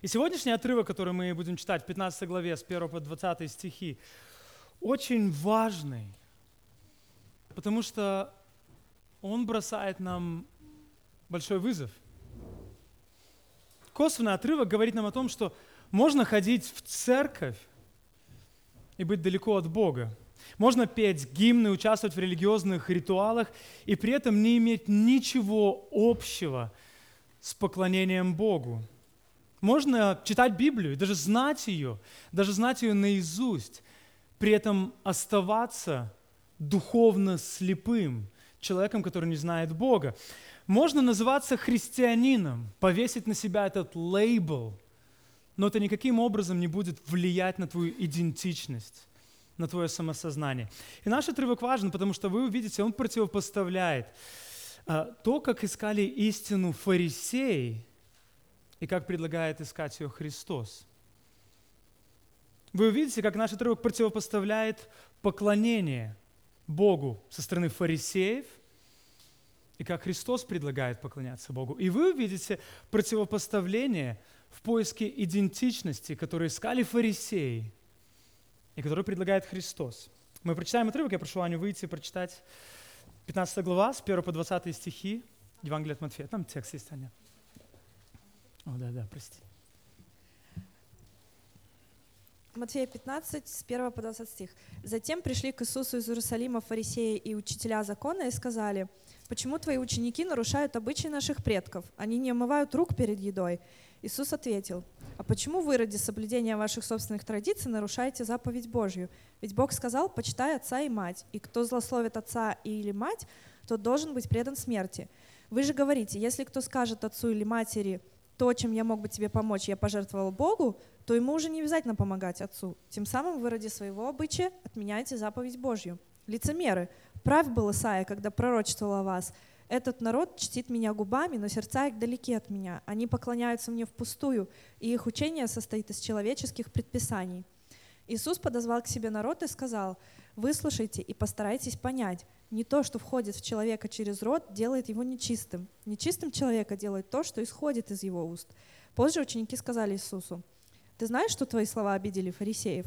И сегодняшний отрывок, который мы будем читать в 15 главе с 1 по 20 стихи, очень важный, потому что он бросает нам большой вызов. Косвенный отрывок говорит нам о том, что можно ходить в церковь и быть далеко от Бога. Можно петь гимны, участвовать в религиозных ритуалах и при этом не иметь ничего общего с поклонением Богу. Можно читать Библию, даже знать ее, даже знать ее наизусть, при этом оставаться духовно слепым, человеком, который не знает Бога. Можно называться христианином, повесить на себя этот лейбл, но это никаким образом не будет влиять на твою идентичность, на твое самосознание. И наш отрывок важен, потому что вы увидите, он противопоставляет а, то, как искали истину фарисеи, и как предлагает искать ее Христос. Вы увидите, как наш отрывок противопоставляет поклонение Богу со стороны фарисеев и как Христос предлагает поклоняться Богу. И вы увидите противопоставление в поиске идентичности, которую искали фарисеи и которую предлагает Христос. Мы прочитаем отрывок, я прошу Аню выйти и прочитать 15 глава, с 1 по 20 стихи, Евангелие от Матфея. Там текст есть, Аня. О, да, да, прости. Матфея 15, с 1 по 20 стих. «Затем пришли к Иисусу из Иерусалима фарисеи и учителя закона и сказали, «Почему твои ученики нарушают обычаи наших предков? Они не омывают рук перед едой». Иисус ответил, «А почему вы ради соблюдения ваших собственных традиций нарушаете заповедь Божью? Ведь Бог сказал, почитай отца и мать, и кто злословит отца или мать, тот должен быть предан смерти. Вы же говорите, если кто скажет отцу или матери, то, чем я мог бы тебе помочь, я пожертвовал Богу, то ему уже не обязательно помогать отцу. Тем самым вы ради своего обычая отменяете заповедь Божью. Лицемеры, прав был Исаия, когда пророчествовал о вас. Этот народ чтит меня губами, но сердца их далеки от меня. Они поклоняются мне впустую, и их учение состоит из человеческих предписаний. Иисус подозвал к себе народ и сказал, «Выслушайте и постарайтесь понять. Не то, что входит в человека через рот, делает его нечистым. Нечистым человека делает то, что исходит из его уст». Позже ученики сказали Иисусу, «Ты знаешь, что твои слова обидели фарисеев?»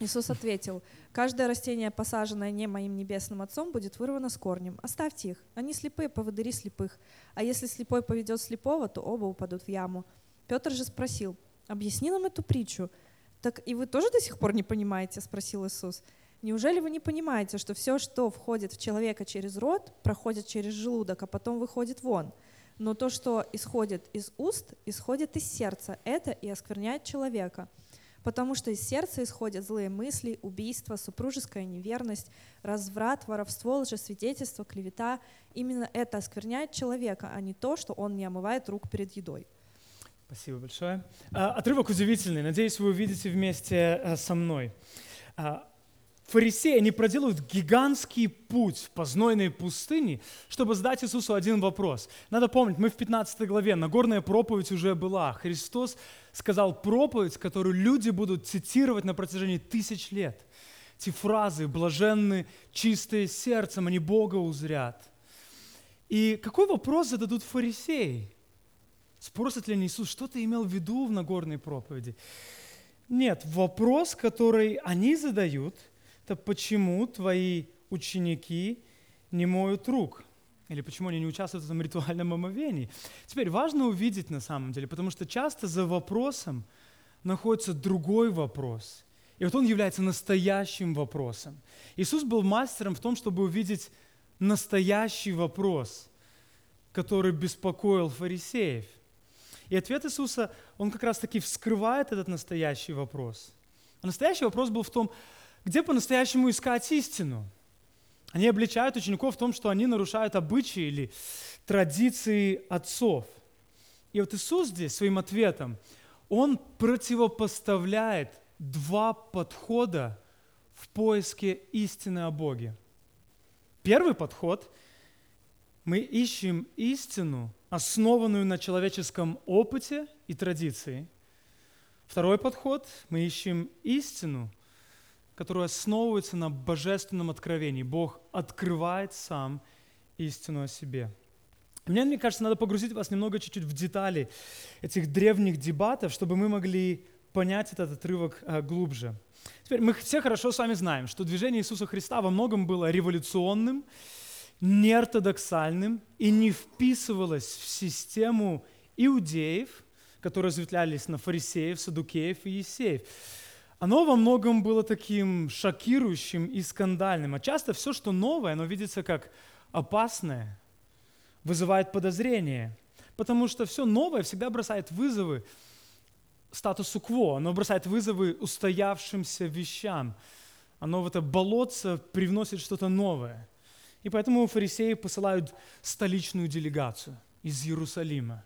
Иисус ответил, «Каждое растение, посаженное не моим небесным Отцом, будет вырвано с корнем. Оставьте их. Они слепые, поводыри слепых. А если слепой поведет слепого, то оба упадут в яму». Петр же спросил, «Объясни нам эту притчу». «Так и вы тоже до сих пор не понимаете?» – спросил Иисус. «Неужели вы не понимаете, что все, что входит в человека через рот, проходит через желудок, а потом выходит вон? Но то, что исходит из уст, исходит из сердца. Это и оскверняет человека» потому что из сердца исходят злые мысли, убийства, супружеская неверность, разврат, воровство, лжесвидетельство, клевета. Именно это оскверняет человека, а не то, что он не омывает рук перед едой. Спасибо большое. А, отрывок удивительный. Надеюсь, вы увидите вместе э, со мной. Фарисеи, они проделывают гигантский путь в познойной пустыне, чтобы задать Иисусу один вопрос. Надо помнить, мы в 15 главе, Нагорная проповедь уже была. Христос сказал проповедь, которую люди будут цитировать на протяжении тысяч лет. Эти фразы «блаженны чистые сердцем, они Бога узрят». И какой вопрос зададут фарисеи? Спросят ли они Иисус, что ты имел в виду в Нагорной проповеди? Нет, вопрос, который они задают – это почему твои ученики не моют рук? Или почему они не участвуют в этом ритуальном омовении? Теперь важно увидеть на самом деле, потому что часто за вопросом находится другой вопрос. И вот он является настоящим вопросом. Иисус был мастером в том, чтобы увидеть настоящий вопрос, который беспокоил фарисеев. И ответ Иисуса, он как раз-таки вскрывает этот настоящий вопрос. А настоящий вопрос был в том, где по-настоящему искать истину? Они обличают учеников в том, что они нарушают обычаи или традиции отцов. И вот Иисус здесь своим ответом, Он противопоставляет два подхода в поиске истины о Боге. Первый подход – мы ищем истину, основанную на человеческом опыте и традиции. Второй подход – мы ищем истину – которая основывается на божественном откровении. Бог открывает сам истину о себе. Мне, мне кажется, надо погрузить вас немного чуть-чуть в детали этих древних дебатов, чтобы мы могли понять этот отрывок а, глубже. Теперь мы все хорошо с вами знаем, что движение Иисуса Христа во многом было революционным, неортодоксальным и не вписывалось в систему иудеев, которые разветвлялись на фарисеев, садукеев и есеев. Оно во многом было таким шокирующим и скандальным. А часто все, что новое, оно видится как опасное, вызывает подозрение. Потому что все новое всегда бросает вызовы статусу кво, оно бросает вызовы устоявшимся вещам. Оно в это болотце привносит что-то новое. И поэтому фарисеи посылают столичную делегацию из Иерусалима.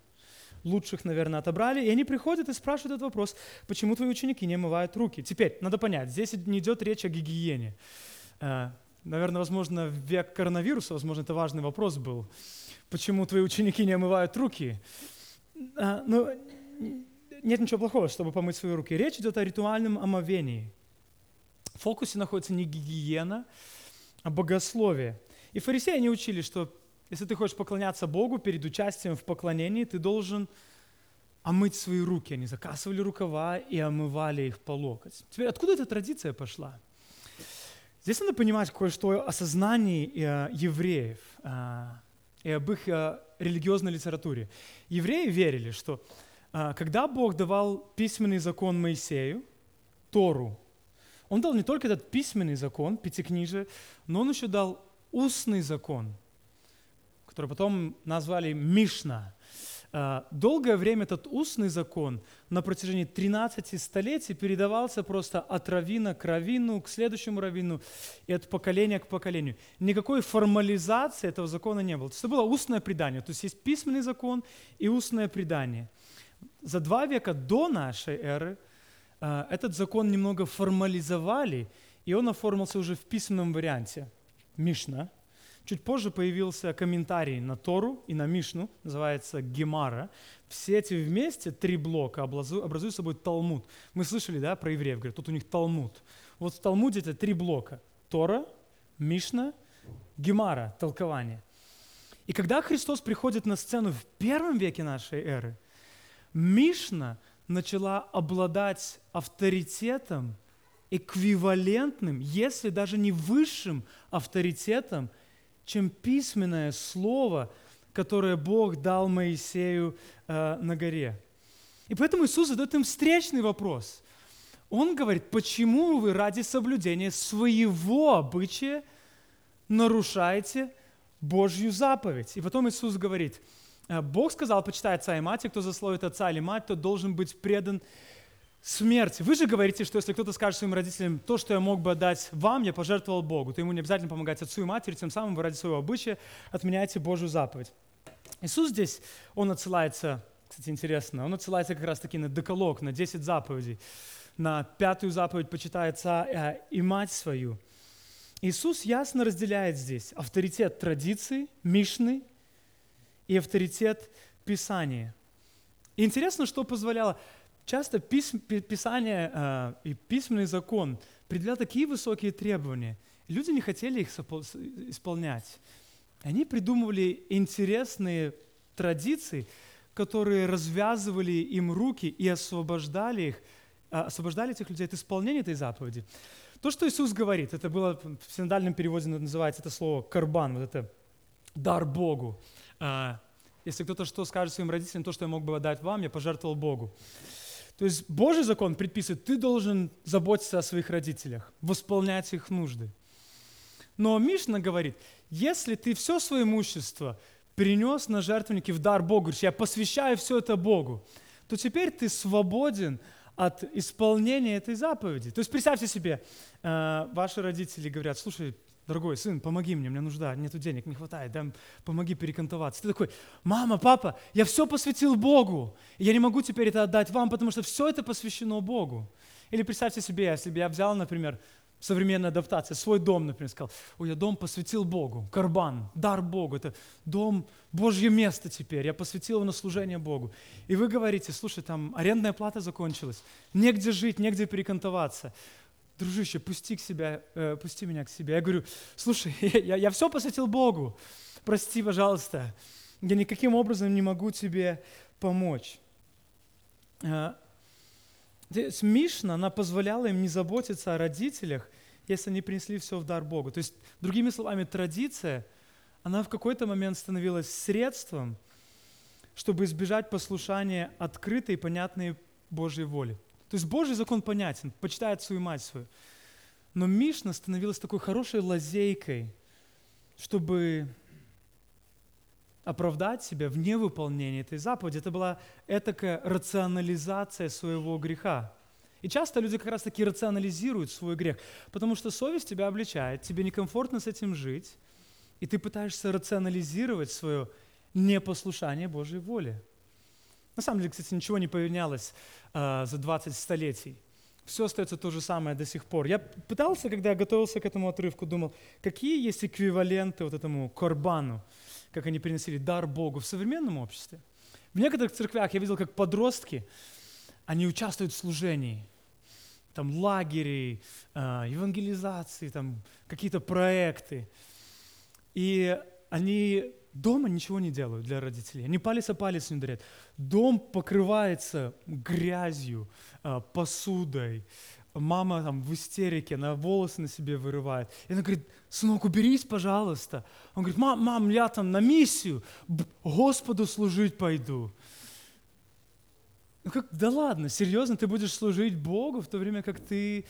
Лучших, наверное, отобрали, и они приходят и спрашивают этот вопрос, почему твои ученики не омывают руки. Теперь, надо понять, здесь не идет речь о гигиене. Э, наверное, возможно, в век коронавируса, возможно, это важный вопрос был. Почему твои ученики не омывают руки? Э, ну, нет ничего плохого, чтобы помыть свои руки. Речь идет о ритуальном омовении. В фокусе находится не гигиена, а богословие. И фарисеи не учили, что если ты хочешь поклоняться Богу перед участием в поклонении, ты должен омыть свои руки. Они закасывали рукава и омывали их по локоть. Теперь откуда эта традиция пошла? Здесь надо понимать кое-что о сознании э, евреев э, и об их э, религиозной литературе. Евреи верили, что когда Бог давал письменный закон Моисею, Тору, Он дал не только этот письменный закон, пятикнижие, но Он еще дал устный закон, который потом назвали Мишна. А, долгое время этот устный закон на протяжении 13 столетий передавался просто от равина к равину, к следующему равину и от поколения к поколению. Никакой формализации этого закона не было. Это было устное предание. То есть есть письменный закон и устное предание. За два века до нашей эры а, этот закон немного формализовали, и он оформился уже в письменном варианте. Мишна. Чуть позже появился комментарий на Тору и на Мишну, называется Гемара. Все эти вместе, три блока, образуют собой Талмуд. Мы слышали, да, про евреев, говорят, тут у них Талмуд. Вот в Талмуде это три блока. Тора, Мишна, Гемара, толкование. И когда Христос приходит на сцену в первом веке нашей эры, Мишна начала обладать авторитетом эквивалентным, если даже не высшим авторитетом, чем письменное слово, которое Бог дал Моисею э, на горе. И поэтому Иисус задает им встречный вопрос. Он говорит, почему вы ради соблюдения своего обычая нарушаете Божью заповедь? И потом Иисус говорит, «Э, Бог сказал, почитай отца и мать, и кто засловит отца или мать, тот должен быть предан смерти. Вы же говорите, что если кто-то скажет своим родителям, то, что я мог бы отдать вам, я пожертвовал Богу, то ему не обязательно помогать отцу и матери, тем самым вы ради своего обычая отменяете Божью заповедь. Иисус здесь, он отсылается, кстати, интересно, он отсылается как раз-таки на деколог, на 10 заповедей, на пятую заповедь «почитай отца э, и мать свою». Иисус ясно разделяет здесь авторитет традиции, Мишны и авторитет Писания. И интересно, что позволяло Часто Писание э, и письменный закон предъявлял такие высокие требования. Люди не хотели их исполнять. Они придумывали интересные традиции, которые развязывали им руки и освобождали их, э, освобождали этих людей от исполнения этой заповеди. То, что Иисус говорит, это было в синодальном переводе называется это слово «карбан», вот это дар Богу. Э, если кто-то что скажет своим родителям, то, что я мог бы отдать вам, я пожертвовал Богу. То есть Божий закон предписывает, ты должен заботиться о своих родителях, восполнять их нужды. Но Мишна говорит, если ты все свое имущество принес на жертвенники в дар Богу, я посвящаю все это Богу, то теперь ты свободен от исполнения этой заповеди. То есть представьте себе, э, ваши родители говорят, слушай, дорогой сын, помоги мне, мне нужда, нету денег, не хватает, дай, помоги перекантоваться. Ты такой, мама, папа, я все посвятил Богу, и я не могу теперь это отдать вам, потому что все это посвящено Богу. Или представьте себе, если бы я взял, например, современная адаптация, свой дом, например, сказал, ой, я дом посвятил Богу, карбан, дар Богу, это дом, Божье место теперь, я посвятил его на служение Богу. И вы говорите, слушай, там арендная плата закончилась, негде жить, негде перекантоваться дружище, пусти, к себя, э, пусти меня к себе. Я говорю, слушай, я, я все посвятил Богу, прости, пожалуйста. Я никаким образом не могу тебе помочь. Здесь Мишна, она позволяла им не заботиться о родителях, если они принесли все в дар Богу. То есть, другими словами, традиция, она в какой-то момент становилась средством, чтобы избежать послушания открытой и понятной Божьей воли. То есть Божий закон понятен, почитает свою мать свою. Но Мишна становилась такой хорошей лазейкой, чтобы оправдать себя в невыполнении этой заповеди. Это была этакая рационализация своего греха. И часто люди как раз таки рационализируют свой грех, потому что совесть тебя обличает, тебе некомфортно с этим жить, и ты пытаешься рационализировать свое непослушание Божьей воле. На самом деле, кстати, ничего не поменялось э, за 20 столетий. Все остается то же самое до сих пор. Я пытался, когда готовился к этому отрывку, думал, какие есть эквиваленты вот этому корбану, как они приносили дар Богу в современном обществе. В некоторых церквях я видел, как подростки, они участвуют в служении, там лагерей, э, евангелизации, там какие-то проекты. И они дома ничего не делают для родителей. Они палец о палец не ударяют. Дом покрывается грязью, э, посудой. Мама там в истерике, она волосы на себе вырывает. И она говорит, сынок, уберись, пожалуйста. Он говорит, мам, мам, я там на миссию, Господу служить пойду. Ну как, да ладно, серьезно, ты будешь служить Богу, в то время как ты,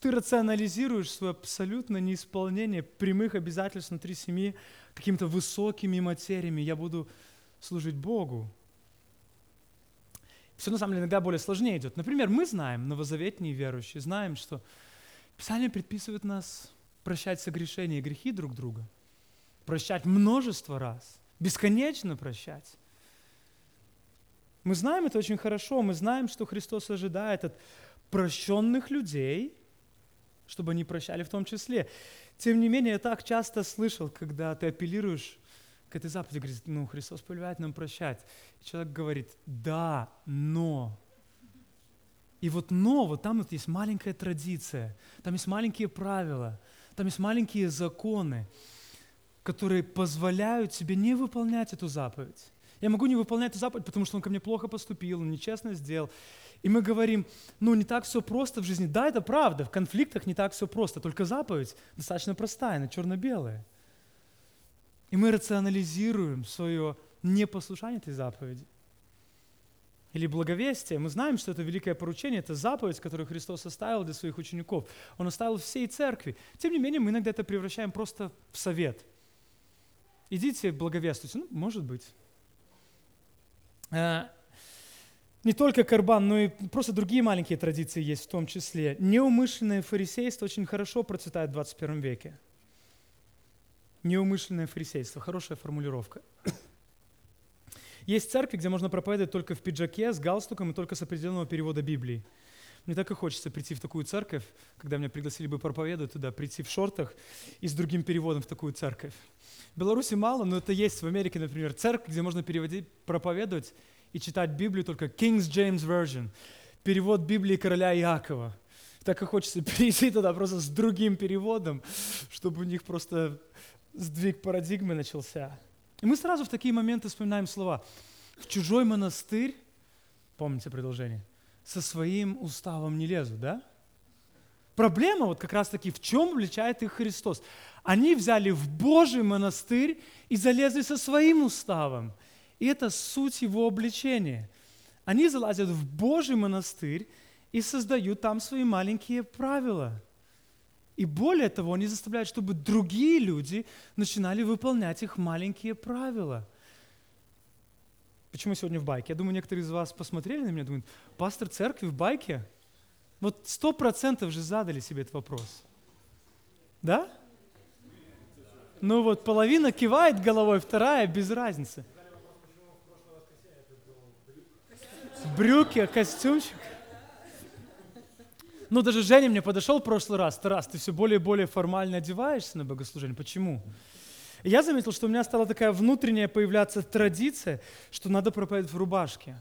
ты рационализируешь свое абсолютно неисполнение прямых обязательств внутри семьи какими-то высокими материями. Я буду служить Богу. Все на самом деле иногда более сложнее идет. Например, мы знаем, новозаветные верующие, знаем, что Писание предписывает нас прощать согрешения и грехи друг друга, прощать множество раз, бесконечно прощать. Мы знаем это очень хорошо, мы знаем, что Христос ожидает от прощенных людей, чтобы они прощали в том числе. Тем не менее, я так часто слышал, когда ты апеллируешь к этой заповеди, говорит, ну, Христос повелевает нам прощать. И человек говорит, да, но. И вот но, вот там вот есть маленькая традиция, там есть маленькие правила, там есть маленькие законы, которые позволяют тебе не выполнять эту заповедь. Я могу не выполнять эту заповедь, потому что он ко мне плохо поступил, он нечестно сделал. И мы говорим, ну не так все просто в жизни. Да, это правда, в конфликтах не так все просто, только заповедь достаточно простая, она черно-белая. И мы рационализируем свое непослушание этой заповеди. Или благовестие. Мы знаем, что это великое поручение, это заповедь, которую Христос оставил для своих учеников. Он оставил всей церкви. Тем не менее, мы иногда это превращаем просто в совет. Идите благовествуйте. Ну, может быть. Э, не только карбан, но и просто другие маленькие традиции есть в том числе. Неумышленное фарисейство очень хорошо процветает в 21 веке. Неумышленное фарисейство. Хорошая формулировка. Есть церкви, где можно проповедовать только в пиджаке, с галстуком и только с определенного перевода Библии. Мне так и хочется прийти в такую церковь, когда меня пригласили бы проповедовать туда, прийти в шортах и с другим переводом в такую церковь. В Беларуси мало, но это есть в Америке, например, церковь, где можно переводить, проповедовать и читать Библию только King James Version, перевод Библии короля Иакова. Так и хочется перейти туда просто с другим переводом, чтобы у них просто сдвиг парадигмы начался. И мы сразу в такие моменты вспоминаем слова. В чужой монастырь, помните продолжение, со своим уставом не лезут, да? Проблема вот как раз-таки в чем влечает их Христос. Они взяли в Божий монастырь и залезли со своим уставом. И это суть его обличения. Они залазят в Божий монастырь и создают там свои маленькие правила. И более того, они заставляют, чтобы другие люди начинали выполнять их маленькие правила. Почему сегодня в байке? Я думаю, некоторые из вас посмотрели на меня думают, пастор церкви в байке? Вот сто процентов же задали себе этот вопрос. Да? Ну вот половина кивает головой, вторая без разницы. Брюки, костюмчик. Ну, даже Женя мне подошел в прошлый раз. Тарас, ты все более и более формально одеваешься на богослужение. Почему? И я заметил, что у меня стала такая внутренняя появляться традиция, что надо проповедовать в рубашке.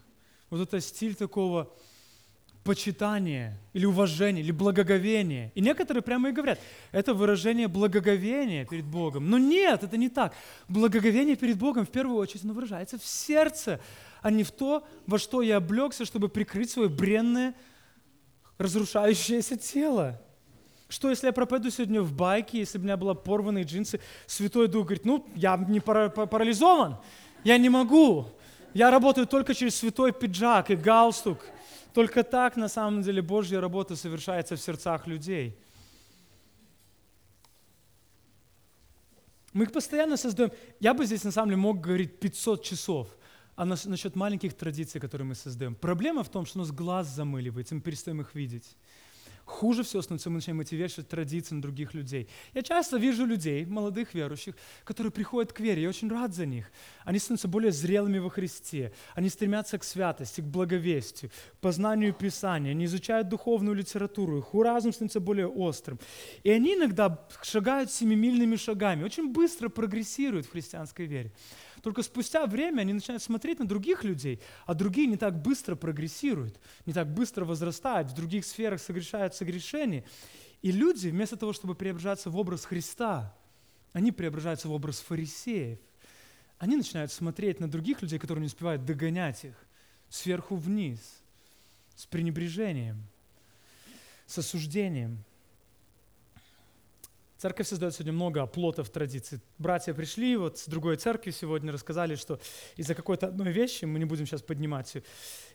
Вот это стиль такого почитание или уважение, или благоговение. И некоторые прямо и говорят, это выражение благоговения перед Богом. Но нет, это не так. Благоговение перед Богом в первую очередь оно выражается в сердце, а не в то, во что я облегся, чтобы прикрыть свое бренное, разрушающееся тело. Что, если я пропаду сегодня в байке, если у меня было порванные джинсы, Святой Дух говорит, ну, я не парализован, я не могу. Я работаю только через святой пиджак и галстук – только так, на самом деле, Божья работа совершается в сердцах людей. Мы их постоянно создаем. Я бы здесь, на самом деле, мог говорить 500 часов а насчет маленьких традиций, которые мы создаем. Проблема в том, что у нас глаз замыливается, мы перестаем их видеть. Хуже всего становится, мы начинаем эти вещи традиции на других людей. Я часто вижу людей, молодых верующих, которые приходят к вере, я очень рад за них. Они становятся более зрелыми во Христе, они стремятся к святости, к благовестию, познанию Писания, они изучают духовную литературу, их разум становится более острым. И они иногда шагают семимильными шагами, очень быстро прогрессируют в христианской вере. Только спустя время они начинают смотреть на других людей, а другие не так быстро прогрессируют, не так быстро возрастают, в других сферах согрешают согрешения. И люди, вместо того, чтобы преображаться в образ Христа, они преображаются в образ фарисеев. Они начинают смотреть на других людей, которые не успевают догонять их, сверху вниз, с пренебрежением, с осуждением – Церковь создает сегодня много оплотов традиций. Братья пришли вот с другой церкви сегодня, рассказали, что из-за какой-то одной вещи, мы не будем сейчас поднимать ее,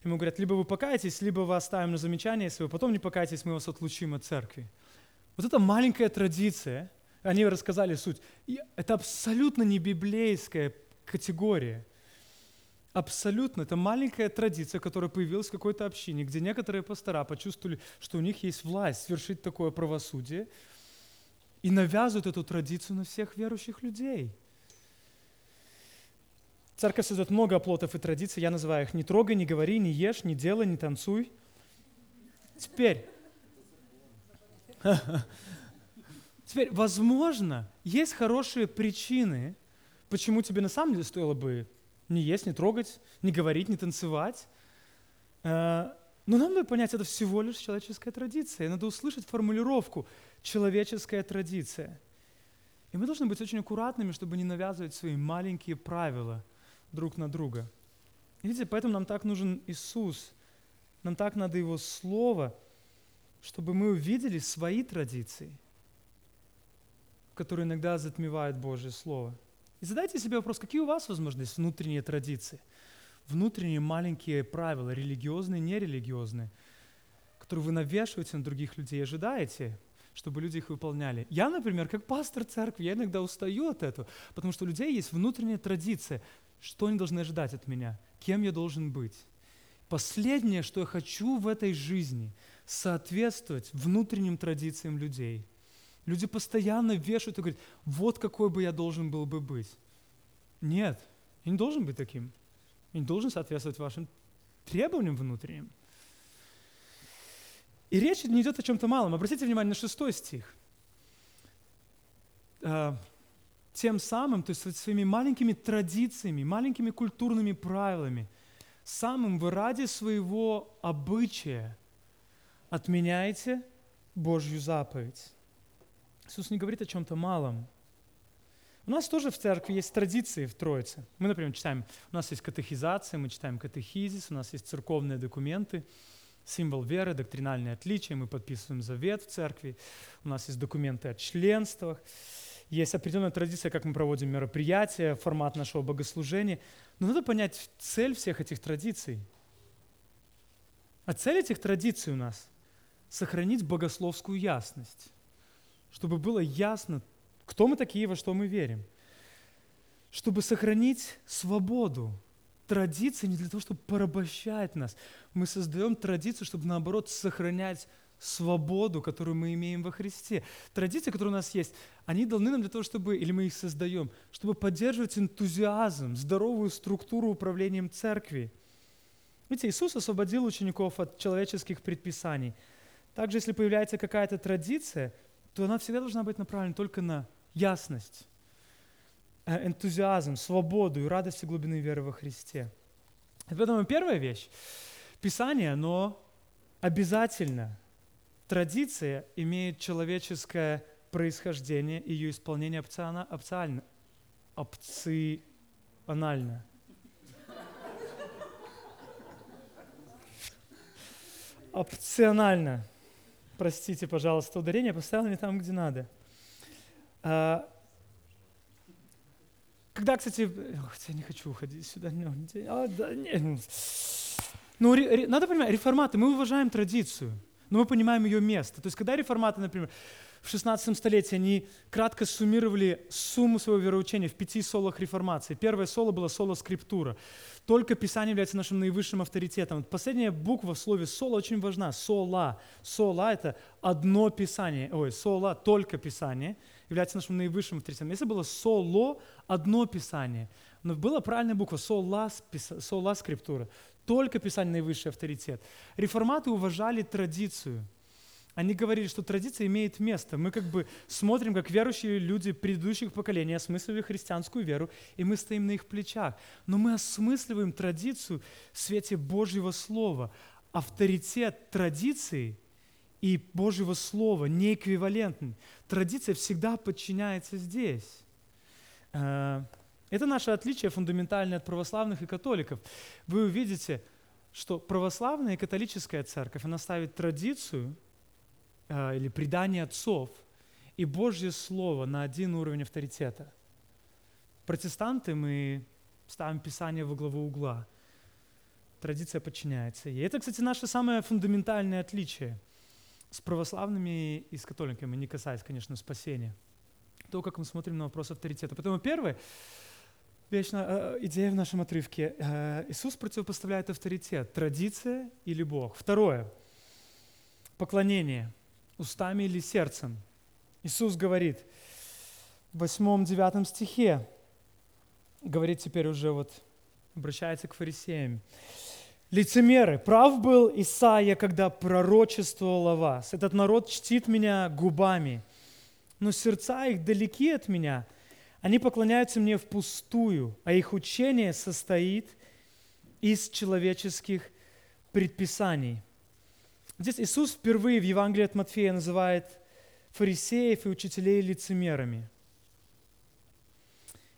ему говорят, либо вы покаетесь, либо вы оставим на замечание, если вы потом не покаетесь, мы вас отлучим от церкви. Вот это маленькая традиция, они рассказали суть, и это абсолютно не библейская категория. Абсолютно. Это маленькая традиция, которая появилась в какой-то общине, где некоторые пастора почувствовали, что у них есть власть совершить такое правосудие – и навязывают эту традицию на всех верующих людей. Церковь создает много оплотов и традиций, я называю их «не трогай, не говори, не ешь, не делай, не танцуй». Теперь, теперь, возможно, есть хорошие причины, почему тебе на самом деле стоило бы не есть, не трогать, не говорить, не танцевать. Э, но нам надо понять, это всего лишь человеческая традиция. Надо услышать формулировку «человеческая традиция». И мы должны быть очень аккуратными, чтобы не навязывать свои маленькие правила друг на друга. И видите, поэтому нам так нужен Иисус. Нам так надо Его Слово, чтобы мы увидели свои традиции, которые иногда затмевают Божье Слово. И задайте себе вопрос, какие у вас, возможно, есть внутренние традиции – внутренние маленькие правила, религиозные, нерелигиозные, которые вы навешиваете на других людей, ожидаете, чтобы люди их выполняли. Я, например, как пастор церкви, я иногда устаю от этого, потому что у людей есть внутренняя традиция, что они должны ожидать от меня, кем я должен быть. Последнее, что я хочу в этой жизни, соответствовать внутренним традициям людей. Люди постоянно вешают и говорят, вот какой бы я должен был бы быть. Нет, я не должен быть таким. Я не должен соответствовать вашим требованиям внутренним. И речь не идет о чем-то малом. Обратите внимание на шестой стих. А, тем самым, то есть своими маленькими традициями, маленькими культурными правилами, самым вы ради своего обычая отменяете Божью заповедь. Иисус не говорит о чем-то малом. У нас тоже в церкви есть традиции в Троице. Мы, например, читаем, у нас есть катехизация, мы читаем катехизис, у нас есть церковные документы, символ веры, доктринальные отличия, мы подписываем завет в церкви, у нас есть документы о членствах, есть определенная традиция, как мы проводим мероприятия, формат нашего богослужения. Но надо понять цель всех этих традиций. А цель этих традиций у нас – сохранить богословскую ясность, чтобы было ясно кто мы такие, во что мы верим? Чтобы сохранить свободу. Традиции не для того, чтобы порабощать нас. Мы создаем традицию, чтобы наоборот сохранять свободу, которую мы имеем во Христе. Традиции, которые у нас есть, они даны нам для того, чтобы, или мы их создаем, чтобы поддерживать энтузиазм, здоровую структуру управлением церкви. Видите, Иисус освободил учеников от человеческих предписаний. Также, если появляется какая-то традиция, то она всегда должна быть направлена только на ясность, энтузиазм, свободу и радость и глубины веры во Христе. Поэтому первая вещь. Писание, оно обязательно традиция имеет человеческое происхождение, ее исполнение опциона, опциально, опционально. Опционально. Простите, пожалуйста, ударение поставил не там, где надо. Когда, кстати, хотя не хочу уходить сюда, не, а, да, не. Ну, ре, надо понимать, реформаты, мы уважаем традицию, но мы понимаем ее место. То есть, когда реформаты, например, в 16 столетии они кратко суммировали сумму своего вероучения в пяти солах реформации. Первое соло было соло скриптура. Только Писание является нашим наивысшим авторитетом. Последняя буква в слове соло очень важна. Сола. Сола – это одно Писание. Ой, сола – только Писание является нашим наивысшим авторитетом. Если было соло – одно Писание, но была правильная буква сола, сола скриптура. Только Писание наивысший авторитет. Реформаты уважали традицию – они говорили, что традиция имеет место. Мы как бы смотрим, как верующие люди предыдущих поколений осмысливали христианскую веру, и мы стоим на их плечах. Но мы осмысливаем традицию в свете Божьего Слова. Авторитет традиции и Божьего Слова не эквивалентны. Традиция всегда подчиняется здесь. Э, это наше отличие фундаментальное от православных и католиков. Вы увидите, что православная и католическая церковь, она ставит традицию – а, или предание отцов и Божье Слово на один уровень авторитета. Протестанты мы ставим Писание во главу угла. Традиция подчиняется. И это, кстати, наше самое фундаментальное отличие с православными и с католиками, не касаясь, конечно, спасения. То, как мы смотрим на вопрос авторитета. Поэтому первое, вечная э, идея в нашем отрывке. Э, Иисус противопоставляет авторитет, традиция или Бог. Второе, поклонение – устами или сердцем. Иисус говорит в 8-9 стихе, говорит теперь уже вот, обращается к фарисеям. Лицемеры, прав был Исаия, когда пророчествовал о вас. Этот народ чтит меня губами, но сердца их далеки от меня. Они поклоняются мне впустую, а их учение состоит из человеческих предписаний. Здесь Иисус впервые в Евангелии от Матфея называет фарисеев и учителей лицемерами.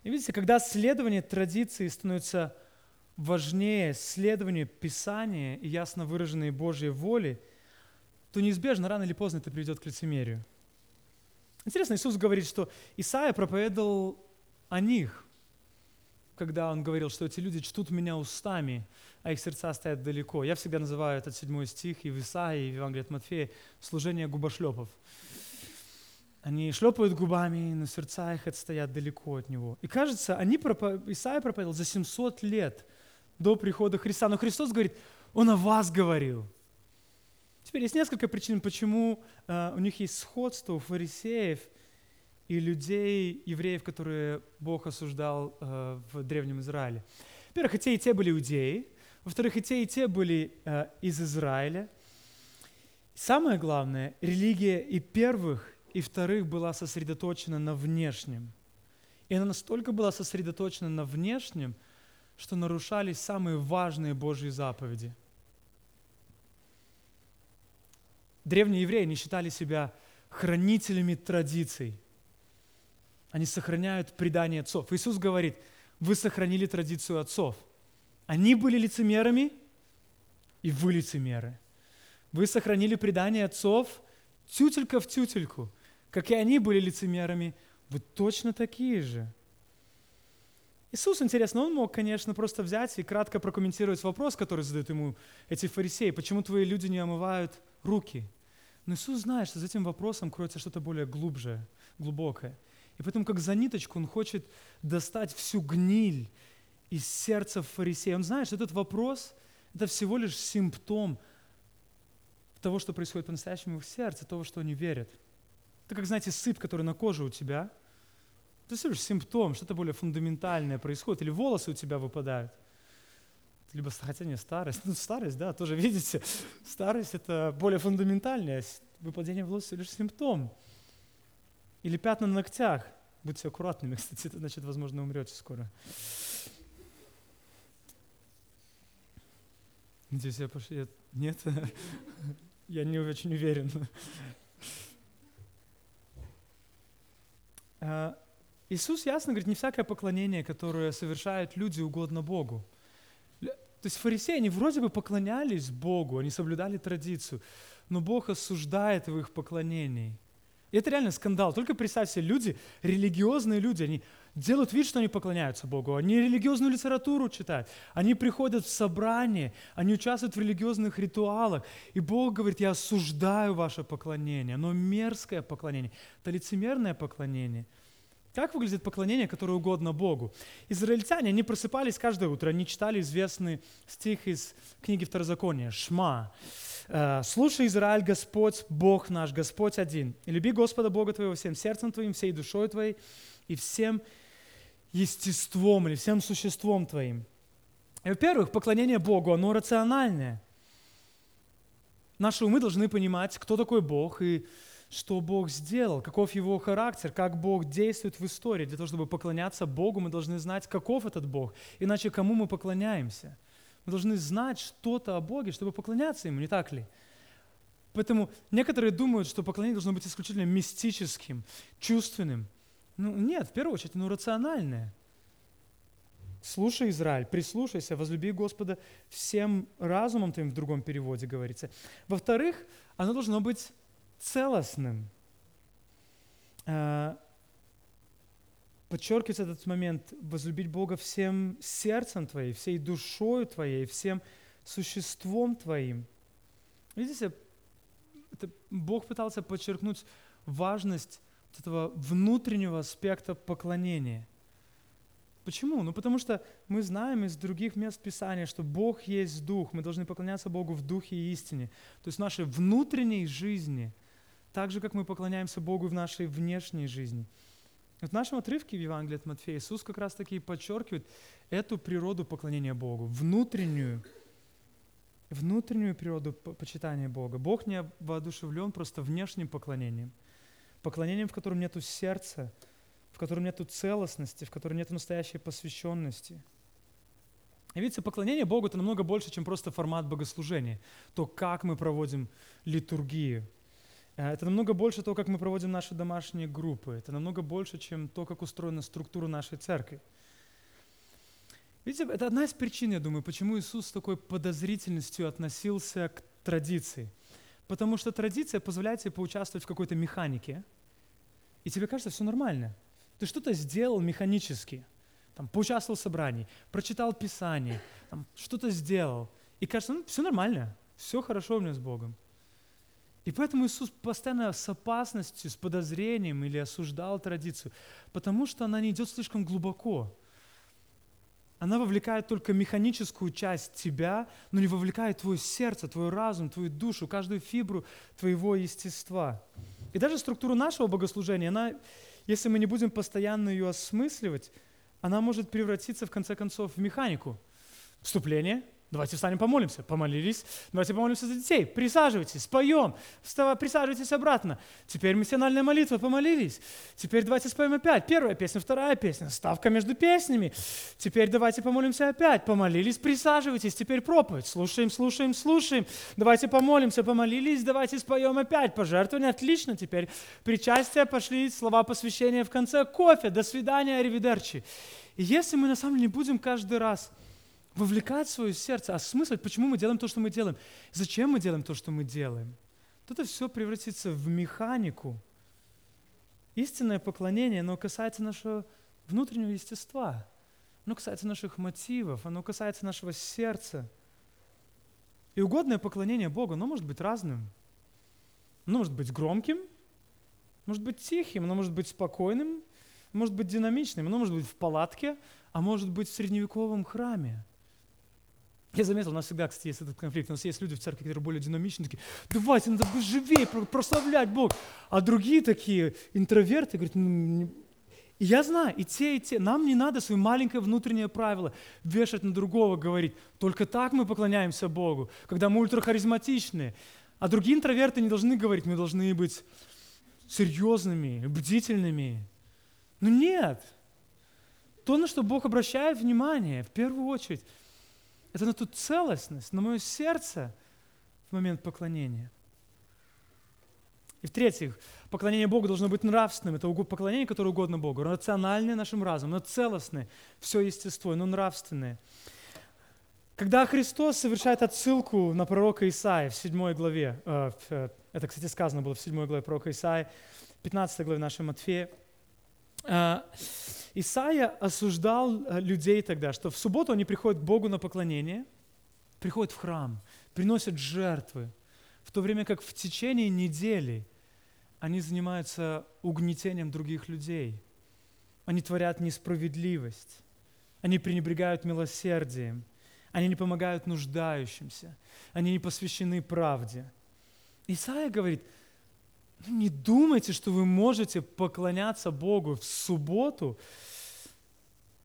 И видите, когда следование традиции становится важнее следованию Писания и ясно выраженной Божьей воли, то неизбежно рано или поздно это приведет к лицемерию. Интересно, Иисус говорит, что Исаия проповедовал о них, когда он говорил, что эти люди чтут меня устами, а их сердца стоят далеко. Я всегда называю этот седьмой стих и в Исаии, и в Евангелии от Матфея служение губошлепов. Они шлепают губами, но сердца их отстоят далеко от него. И кажется, они пропо... Исаия проповедовал за 700 лет до прихода Христа. Но Христос говорит, Он о вас говорил. Теперь есть несколько причин, почему э, у них есть сходство у фарисеев и людей, евреев, которые Бог осуждал э, в Древнем Израиле. Во-первых, и те, и те были иудеи, во-вторых, и те, и те были э, из Израиля. Самое главное, религия и первых, и вторых была сосредоточена на внешнем. И она настолько была сосредоточена на внешнем, что нарушались самые важные Божьи заповеди. Древние евреи не считали себя хранителями традиций. Они сохраняют предание отцов. Иисус говорит, вы сохранили традицию отцов – они были лицемерами, и вы лицемеры. Вы сохранили предание отцов тютелька в тютельку. Как и они были лицемерами, вы точно такие же. Иисус, интересно, он мог, конечно, просто взять и кратко прокомментировать вопрос, который задают ему эти фарисеи. Почему твои люди не омывают руки? Но Иисус знает, что за этим вопросом кроется что-то более глубже, глубокое. И поэтому, как за ниточку, он хочет достать всю гниль из сердца фарисея. Он знает, что этот вопрос – это всего лишь симптом того, что происходит по-настоящему в сердце, того, что они верят. Это как, знаете, сыпь, которая на коже у тебя. Это всего лишь симптом, что-то более фундаментальное происходит. Или волосы у тебя выпадают. Либо, хотя не старость. Ну, старость, да, тоже видите. Старость – это более фундаментальная. Выпадение волос – всего лишь симптом. Или пятна на ногтях. Будьте аккуратными, кстати, это значит, возможно, умрете скоро. Надеюсь, я пошел. Нет? Я не очень уверен. Иисус ясно говорит, не всякое поклонение, которое совершают люди, угодно Богу. То есть фарисеи, они вроде бы поклонялись Богу, они соблюдали традицию, но Бог осуждает в их поклонении. И это реально скандал. Только представьте, люди, религиозные люди, они делают вид, что они поклоняются Богу, они религиозную литературу читают, они приходят в собрание, они участвуют в религиозных ритуалах, и Бог говорит, я осуждаю ваше поклонение, но мерзкое поклонение, это лицемерное поклонение – как выглядит поклонение, которое угодно Богу? Израильтяне, они просыпались каждое утро, они читали известный стих из книги Второзакония, «Шма». «Э, «Слушай, Израиль, Господь, Бог наш, Господь один. И люби Господа Бога твоего всем сердцем твоим, всей душой твоей и всем естеством или всем существом твоим». И, во-первых, поклонение Богу, оно рациональное. Наши умы должны понимать, кто такой Бог, и что Бог сделал, каков его характер, как Бог действует в истории. Для того, чтобы поклоняться Богу, мы должны знать, каков этот Бог. Иначе кому мы поклоняемся? Мы должны знать что-то о Боге, чтобы поклоняться Ему, не так ли? Поэтому некоторые думают, что поклонение должно быть исключительно мистическим, чувственным. Ну, нет, в первую очередь, оно рациональное. Слушай, Израиль, прислушайся, возлюби Господа всем разумом твоим, в другом переводе говорится. Во-вторых, оно должно быть целостным. А, подчеркивается этот момент, возлюбить Бога всем сердцем твоим, всей душой твоей, всем существом твоим. Видите, это Бог пытался подчеркнуть важность этого внутреннего аспекта поклонения. Почему? Ну потому что мы знаем из других мест Писания, что Бог есть Дух, мы должны поклоняться Богу в Духе и истине. То есть в нашей внутренней жизни – так же, как мы поклоняемся Богу в нашей внешней жизни. В нашем отрывке в Евангелии от Матфея Иисус как раз таки подчеркивает эту природу поклонения Богу, внутреннюю, внутреннюю природу почитания Бога. Бог не воодушевлен просто внешним поклонением, поклонением, в котором нету сердца, в котором нету целостности, в котором нету настоящей посвященности. И видите, поклонение Богу – это намного больше, чем просто формат богослужения, то, как мы проводим литургию – это намного больше того, как мы проводим наши домашние группы. Это намного больше, чем то, как устроена структура нашей церкви. Видите, это одна из причин, я думаю, почему Иисус с такой подозрительностью относился к традиции. Потому что традиция позволяет тебе поучаствовать в какой-то механике, и тебе кажется, все нормально. Ты что-то сделал механически, там, поучаствовал в собрании, прочитал Писание, там, что-то сделал, и кажется, ну, все нормально, все хорошо у меня с Богом. И поэтому Иисус постоянно с опасностью, с подозрением или осуждал традицию, потому что она не идет слишком глубоко. Она вовлекает только механическую часть тебя, но не вовлекает твое сердце, твой разум, твою душу, каждую фибру твоего естества. И даже структура нашего богослужения, она, если мы не будем постоянно ее осмысливать, она может превратиться в конце концов в механику. Вступление – Давайте встанем, помолимся. Помолились. Давайте помолимся за детей. Присаживайтесь, споем. Вставай, присаживайтесь обратно. Теперь миссиональная молитва, помолились. Теперь давайте споем опять. Первая песня, вторая песня. Ставка между песнями. Теперь давайте помолимся опять. Помолились, присаживайтесь. Теперь проповедь. Слушаем, слушаем, слушаем. Давайте помолимся, помолились. Давайте споем опять. Пожертвование, отлично. Теперь причастие, пошли слова посвящения в конце. Кофе, до свидания, аривидерчи. Если мы на самом деле не будем каждый раз вовлекать свое сердце, осмыслить, почему мы делаем то, что мы делаем, зачем мы делаем то, что мы делаем, то это все превратится в механику. Истинное поклонение, оно касается нашего внутреннего естества, оно касается наших мотивов, оно касается нашего сердца. И угодное поклонение Богу, оно может быть разным. Оно может быть громким, может быть тихим, оно может быть спокойным, может быть динамичным, оно может быть в палатке, а может быть в средневековом храме. Я заметил, у нас всегда, кстати, есть этот конфликт. У нас есть люди в церкви, которые более динамичные, такие, давайте, надо быть живее, прославлять Бог. А другие такие интроверты говорят, ну, не... И я знаю, и те, и те. Нам не надо свое маленькое внутреннее правило вешать на другого, говорить, только так мы поклоняемся Богу, когда мы ультрахаризматичные. А другие интроверты не должны говорить, мы должны быть серьезными, бдительными. Ну нет. То, на что Бог обращает внимание, в первую очередь – это на ту целостность, на мое сердце в момент поклонения. И в-третьих, поклонение Богу должно быть нравственным. Это поклонение, которое угодно Богу. Рациональное нашим разумом, но целостное, все естество, но нравственное. Когда Христос совершает отсылку на пророка Исаия в 7 главе, э, э, это, кстати, сказано было в 7 главе пророка Исаия, 15 главе нашей Матфея, э, Исаия осуждал людей тогда, что в субботу они приходят к Богу на поклонение, приходят в храм, приносят жертвы, в то время как в течение недели они занимаются угнетением других людей. Они творят несправедливость. Они пренебрегают милосердием. Они не помогают нуждающимся. Они не посвящены правде. Исаия говорит, «Ну, не думайте, что вы можете поклоняться Богу в субботу,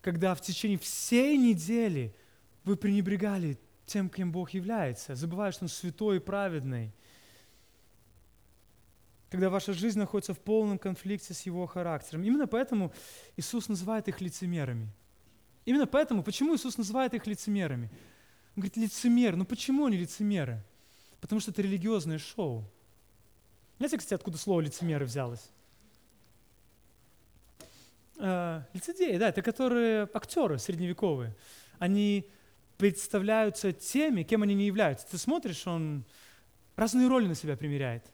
когда в течение всей недели вы пренебрегали тем, кем Бог является, забывая, что Он святой и праведный. Когда ваша жизнь находится в полном конфликте с Его характером. Именно поэтому Иисус называет их лицемерами. Именно поэтому, почему Иисус называет их лицемерами? Он говорит, лицемер. Ну почему они лицемеры? Потому что это религиозное шоу. Знаете, кстати, откуда слово лицемеры взялось? Э, лицедеи, да, это которые актеры средневековые. Они представляются теми, кем они не являются. Ты смотришь, он разные роли на себя примеряет.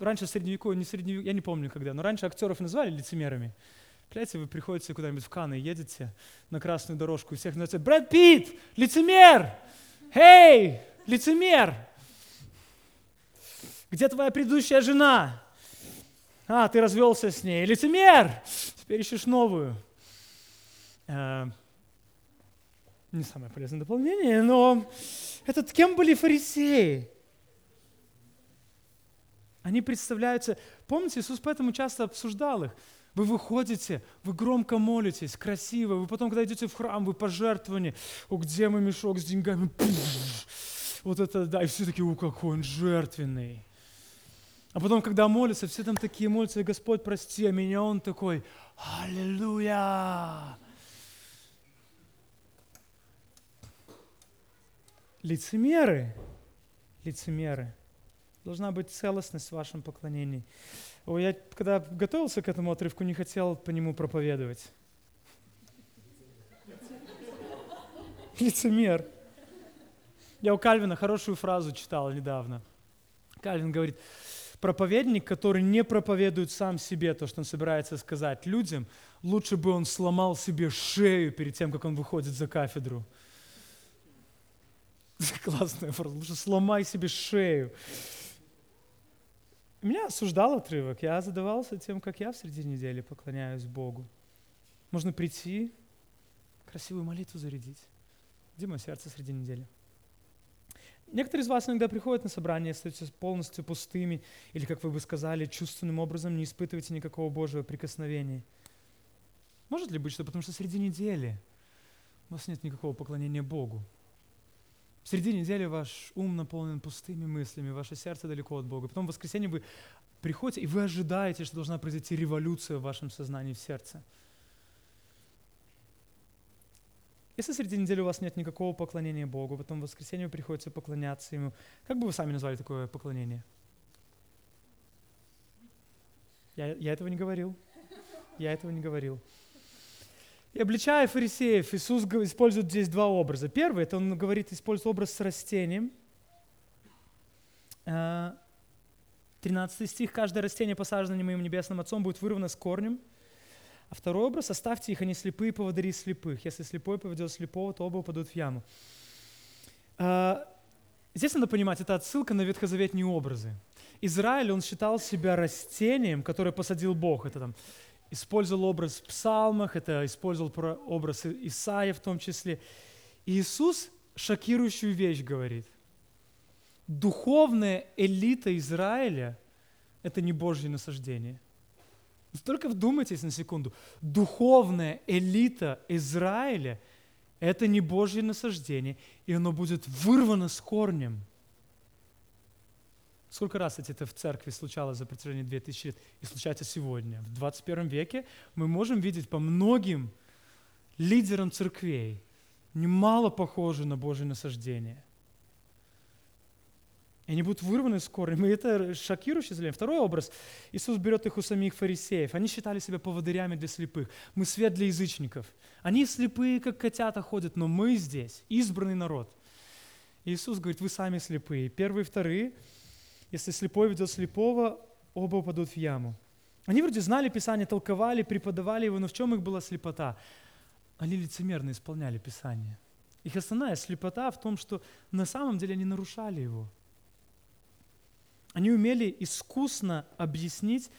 Раньше средневековье, не средневековье, я не помню когда, но раньше актеров называли лицемерами. Представляете, вы приходите куда-нибудь в Каны, едете на красную дорожку, и всех называют «Брэд Питт! Лицемер! Эй, лицемер! Где твоя предыдущая жена? А, ты развелся с ней. Лицемер! Теперь ищешь новую. Э, не самое полезное дополнение, но это кем были фарисеи? Они представляются, помните, Иисус поэтому часто обсуждал их. Вы выходите, вы громко молитесь, красиво, вы потом, когда идете в храм, вы пожертвования, о, где мой мешок с деньгами? Пфф, вот это, да, и все такие, о, какой он жертвенный. А потом, когда молятся, все там такие молятся, Господь, прости, а меня он такой, аллилуйя. лицемеры, лицемеры. Должна быть целостность в вашем поклонении. Я, когда готовился к этому отрывку, не хотел по нему проповедовать. Лицемер. Я у Кальвина хорошую фразу читал недавно. Кальвин говорит, проповедник, который не проповедует сам себе то, что он собирается сказать людям, лучше бы он сломал себе шею перед тем, как он выходит за кафедру. Классная фраза. Лучше сломай себе шею. Меня осуждал отрывок. Я задавался тем, как я в среди недели поклоняюсь Богу. Можно прийти, красивую молитву зарядить. Где мое сердце среди недели? Некоторые из вас иногда приходят на собрание, остаются полностью пустыми, или, как вы бы сказали, чувственным образом не испытываете никакого Божьего прикосновения. Может ли быть, что потому что среди недели у вас нет никакого поклонения Богу? Среди недели ваш ум наполнен пустыми мыслями, ваше сердце далеко от Бога. Потом в воскресенье вы приходите, и вы ожидаете, что должна произойти революция в вашем сознании, в сердце. Если среди недели у вас нет никакого поклонения Богу, потом в воскресенье приходится поклоняться Ему, как бы вы сами назвали такое поклонение? Я, я этого не говорил. Я этого не говорил. И обличая фарисеев, Иисус использует здесь два образа. Первый, это он говорит, использует образ с растением. 13 э, стих. «Каждое растение, посаженное моим небесным Отцом, будет вырвано с корнем». А второй образ – «Оставьте их, они слепые, поводыри слепых. Если слепой поведет слепого, то оба упадут в яму». Э, здесь надо понимать, это отсылка на ветхозаветные образы. Израиль, он считал себя растением, которое посадил Бог. Это там использовал образ в псалмах, это использовал образ Исаия в том числе. И Иисус шокирующую вещь говорит. Духовная элита Израиля – это не Божье насаждение. Только вдумайтесь на секунду. Духовная элита Израиля – это не Божье насаждение, и оно будет вырвано с корнем – Сколько раз это в церкви случалось за протяжении 2000 лет и случается сегодня? В 21 веке мы можем видеть по многим лидерам церквей немало похожи на Божье насаждение. И они будут вырваны с корнем. И это шокирующий зрелище. Второй образ. Иисус берет их у самих фарисеев. Они считали себя поводырями для слепых. Мы свет для язычников. Они слепые, как котята ходят, но мы здесь, избранный народ. Иисус говорит, вы сами слепые. Первые и вторые, если слепой ведет слепого, оба упадут в яму. Они вроде знали Писание, толковали, преподавали его, но в чем их была слепота? Они лицемерно исполняли Писание. Их основная слепота в том, что на самом деле они нарушали его – они умели искусно объяснить,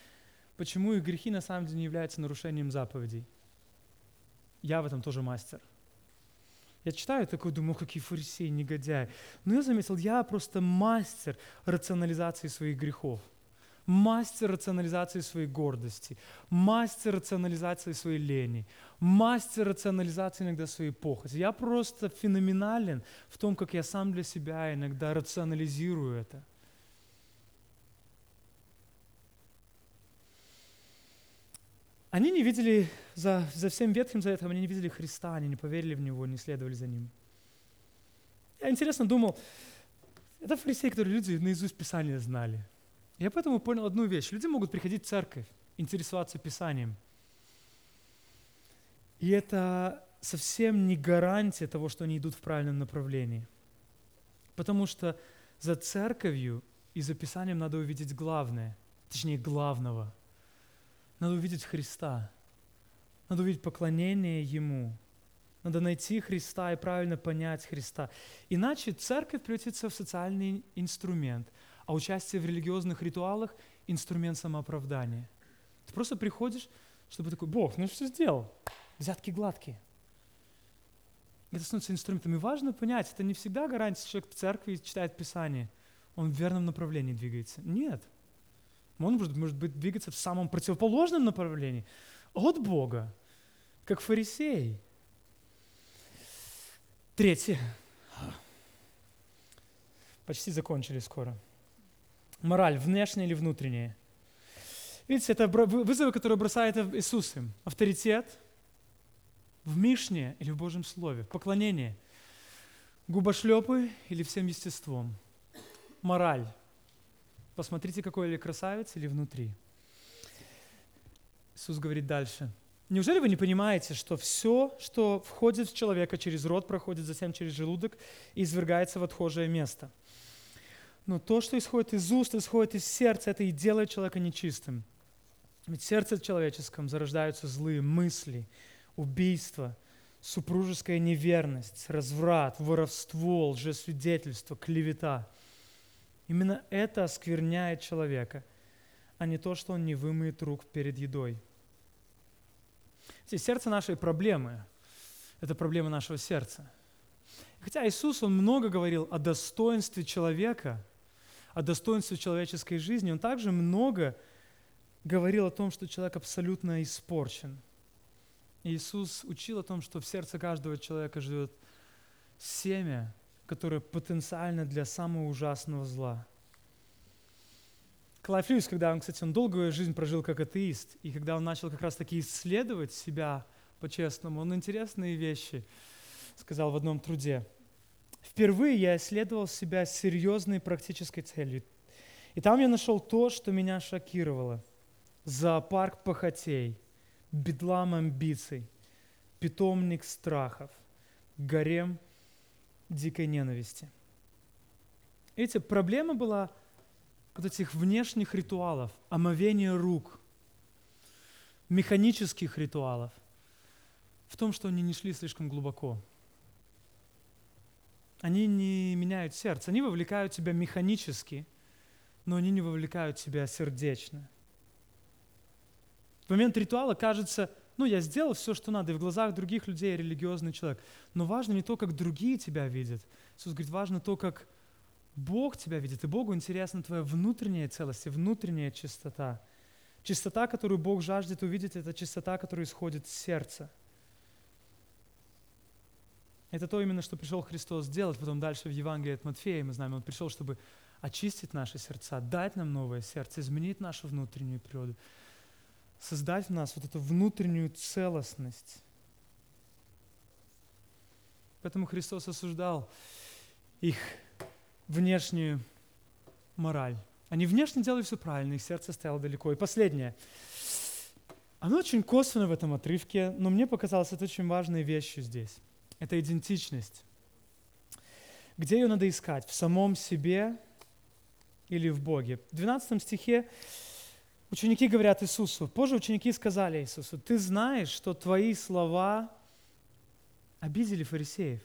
почему их грехи на самом деле не являются нарушением заповедей. Я в этом тоже мастер. Я читаю такой, думаю, какие фарисеи, негодяи. Но я заметил, я просто мастер рационализации своих грехов. Мастер рационализации своей гордости, мастер рационализации своей лени, мастер рационализации иногда своей похоти. Я просто феноменален в том, как я сам для себя иногда рационализирую это. Они не видели, за, за всем Ветхим Заветом, они не видели Христа, они не поверили в Него, не следовали за Ним. Я интересно думал, это фарисеи, которые люди наизусть Писание знали. Я поэтому понял одну вещь. Люди могут приходить в церковь, интересоваться Писанием. И это совсем не гарантия того, что они идут в правильном направлении. Потому что за церковью и за Писанием надо увидеть главное, точнее главного – надо увидеть Христа. Надо увидеть поклонение Ему. Надо найти Христа и правильно понять Христа. Иначе церковь превратится в социальный инструмент, а участие в религиозных ритуалах – инструмент самооправдания. Ты просто приходишь, чтобы такой, Бог, ну что сделал? Взятки гладкие. Это становится инструментом. И важно понять, это не всегда гарантия, что человек в церкви читает Писание, он в верном направлении двигается. Нет – он может, может быть двигаться в самом противоположном направлении от Бога, как фарисей. Третье. Почти закончили скоро. Мораль, внешняя или внутренняя. Видите, это вызовы, которые бросает Иисус им. Авторитет в Мишне или в Божьем Слове. Поклонение. Губошлепы или всем естеством. Мораль посмотрите, какой или красавец, или внутри. Иисус говорит дальше. Неужели вы не понимаете, что все, что входит в человека через рот, проходит затем через желудок и извергается в отхожее место? Но то, что исходит из уст, исходит из сердца, это и делает человека нечистым. Ведь в сердце человеческом зарождаются злые мысли, убийства, супружеская неверность, разврат, воровство, лжесвидетельство, клевета – Именно это оскверняет человека, а не то, что он не вымыет рук перед едой. Здесь сердце нашей проблемы – это проблема нашего сердца. Хотя Иисус, Он много говорил о достоинстве человека, о достоинстве человеческой жизни, Он также много говорил о том, что человек абсолютно испорчен. Иисус учил о том, что в сердце каждого человека живет семя, которое потенциально для самого ужасного зла. Клайв Льюис, когда он, кстати, он долгую жизнь прожил как атеист, и когда он начал как раз-таки исследовать себя по-честному, он интересные вещи сказал в одном труде. Впервые я исследовал себя с серьезной практической целью. И там я нашел то, что меня шокировало. Зоопарк похотей, бедлам амбиций, питомник страхов, гарем дикой ненависти. Эти проблема была вот этих внешних ритуалов, омовения рук, механических ритуалов, в том, что они не шли слишком глубоко. Они не меняют сердце, они вовлекают тебя механически, но они не вовлекают тебя сердечно. В момент ритуала кажется, ну, я сделал все, что надо, и в глазах других людей я религиозный человек. Но важно не то, как другие тебя видят. Иисус говорит, важно то, как Бог тебя видит, и Богу интересна твоя внутренняя целость и внутренняя чистота. Чистота, которую Бог жаждет увидеть, это чистота, которая исходит с сердца. Это то именно, что пришел Христос сделать. Потом дальше в Евангелии от Матфея мы знаем, Он пришел, чтобы очистить наши сердца, дать нам новое сердце, изменить нашу внутреннюю природу создать в нас вот эту внутреннюю целостность. Поэтому Христос осуждал их внешнюю мораль. Они внешне делали все правильно, их сердце стояло далеко. И последнее. Оно очень косвенно в этом отрывке, но мне показалось это очень важной вещью здесь. Это идентичность. Где ее надо искать? В самом себе или в Боге? В 12 стихе ученики говорят Иисусу, позже ученики сказали Иисусу, ты знаешь, что твои слова обидели фарисеев.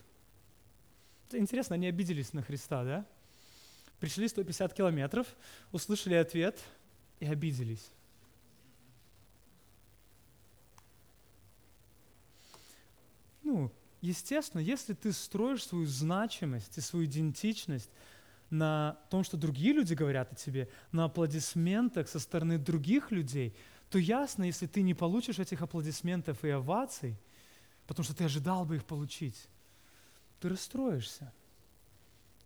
Это интересно, они обиделись на Христа, да? Пришли 150 километров, услышали ответ и обиделись. Ну, естественно, если ты строишь свою значимость и свою идентичность на том, что другие люди говорят о тебе, на аплодисментах со стороны других людей, то ясно, если ты не получишь этих аплодисментов и оваций, потому что ты ожидал бы их получить, ты расстроишься.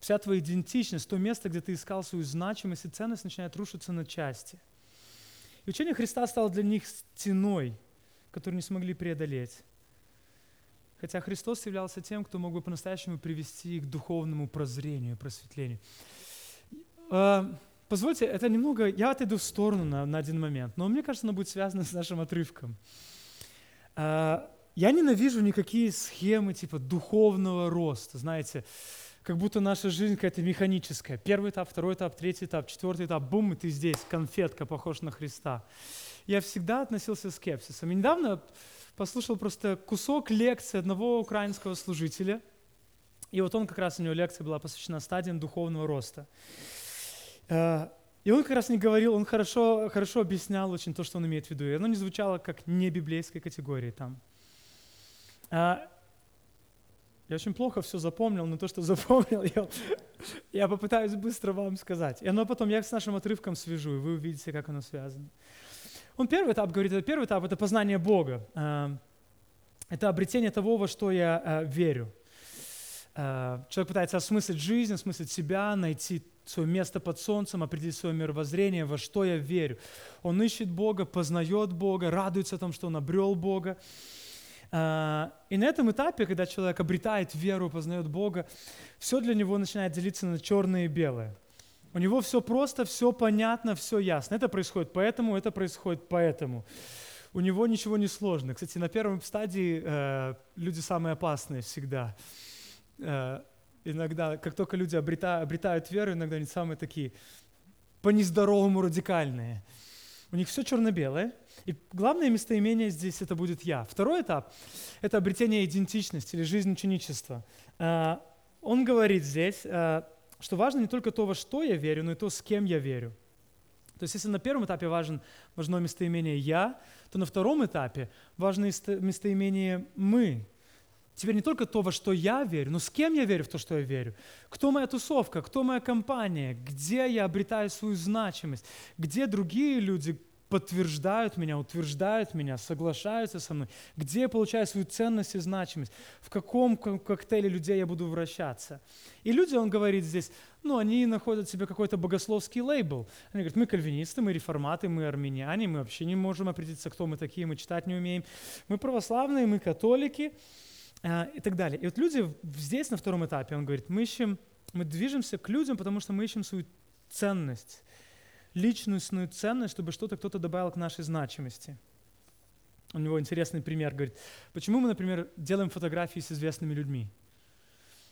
Вся твоя идентичность, то место, где ты искал свою значимость и ценность, начинает рушиться на части. И учение Христа стало для них стеной, которую не смогли преодолеть. Хотя Христос являлся тем, кто мог бы по-настоящему привести их к духовному прозрению, просветлению. А, позвольте, это немного, я отойду в сторону на, на один момент, но мне кажется, оно будет связано с нашим отрывком. А, я ненавижу никакие схемы типа духовного роста, знаете, как будто наша жизнь какая-то механическая. Первый этап, второй этап, третий этап, четвертый этап, бум, и ты здесь, конфетка, похож на Христа. Я всегда относился с скепсисом. И недавно послушал просто кусок лекции одного украинского служителя. И вот он как раз, у него лекция была посвящена стадиям духовного роста. Э, и он как раз не говорил, он хорошо, хорошо объяснял очень то, что он имеет в виду. И оно не звучало как не библейской категории там. Э, я очень плохо все запомнил, но то, что запомнил, я, я попытаюсь быстро вам сказать. И оно потом, я с нашим отрывком свяжу, и вы увидите, как оно связано. Он первый этап говорит, это первый этап – это познание Бога. Э, это обретение того, во что я э, верю. Э, человек пытается осмыслить жизнь, осмыслить себя, найти свое место под солнцем, определить свое мировоззрение, во что я верю. Он ищет Бога, познает Бога, радуется о том, что он обрел Бога. И на этом этапе, когда человек обретает веру, познает Бога, все для него начинает делиться на черное и белое – у него все просто, все понятно, все ясно. Это происходит поэтому, это происходит поэтому. У него ничего не сложно. Кстати, на первом стадии э, люди самые опасные всегда. Э, иногда, как только люди обретают, обретают веру, иногда они самые такие по-нездоровому радикальные. У них все черно-белое. И главное местоимение здесь это будет «я». Второй этап – это обретение идентичности или жизнь ученичества. Э, он говорит здесь, э, что важно не только то, во что я верю, но и то, с кем я верю. То есть если на первом этапе важен, важно местоимение «я», то на втором этапе важно местоимение «мы». Теперь не только то, во что я верю, но с кем я верю в то, что я верю. Кто моя тусовка, кто моя компания, где я обретаю свою значимость, где другие люди подтверждают меня, утверждают меня, соглашаются со мной, где я получаю свою ценность и значимость, в каком коктейле людей я буду вращаться. И люди, он говорит здесь, ну, они находят себе какой-то богословский лейбл. Они говорят, мы кальвинисты, мы реформаты, мы армяне, мы вообще не можем определиться, кто мы такие, мы читать не умеем. Мы православные, мы католики э, и так далее. И вот люди здесь, на втором этапе, он говорит, мы ищем, мы движемся к людям, потому что мы ищем свою ценность личностную ценность, чтобы что-то кто-то добавил к нашей значимости. У него интересный пример, говорит, почему мы, например, делаем фотографии с известными людьми?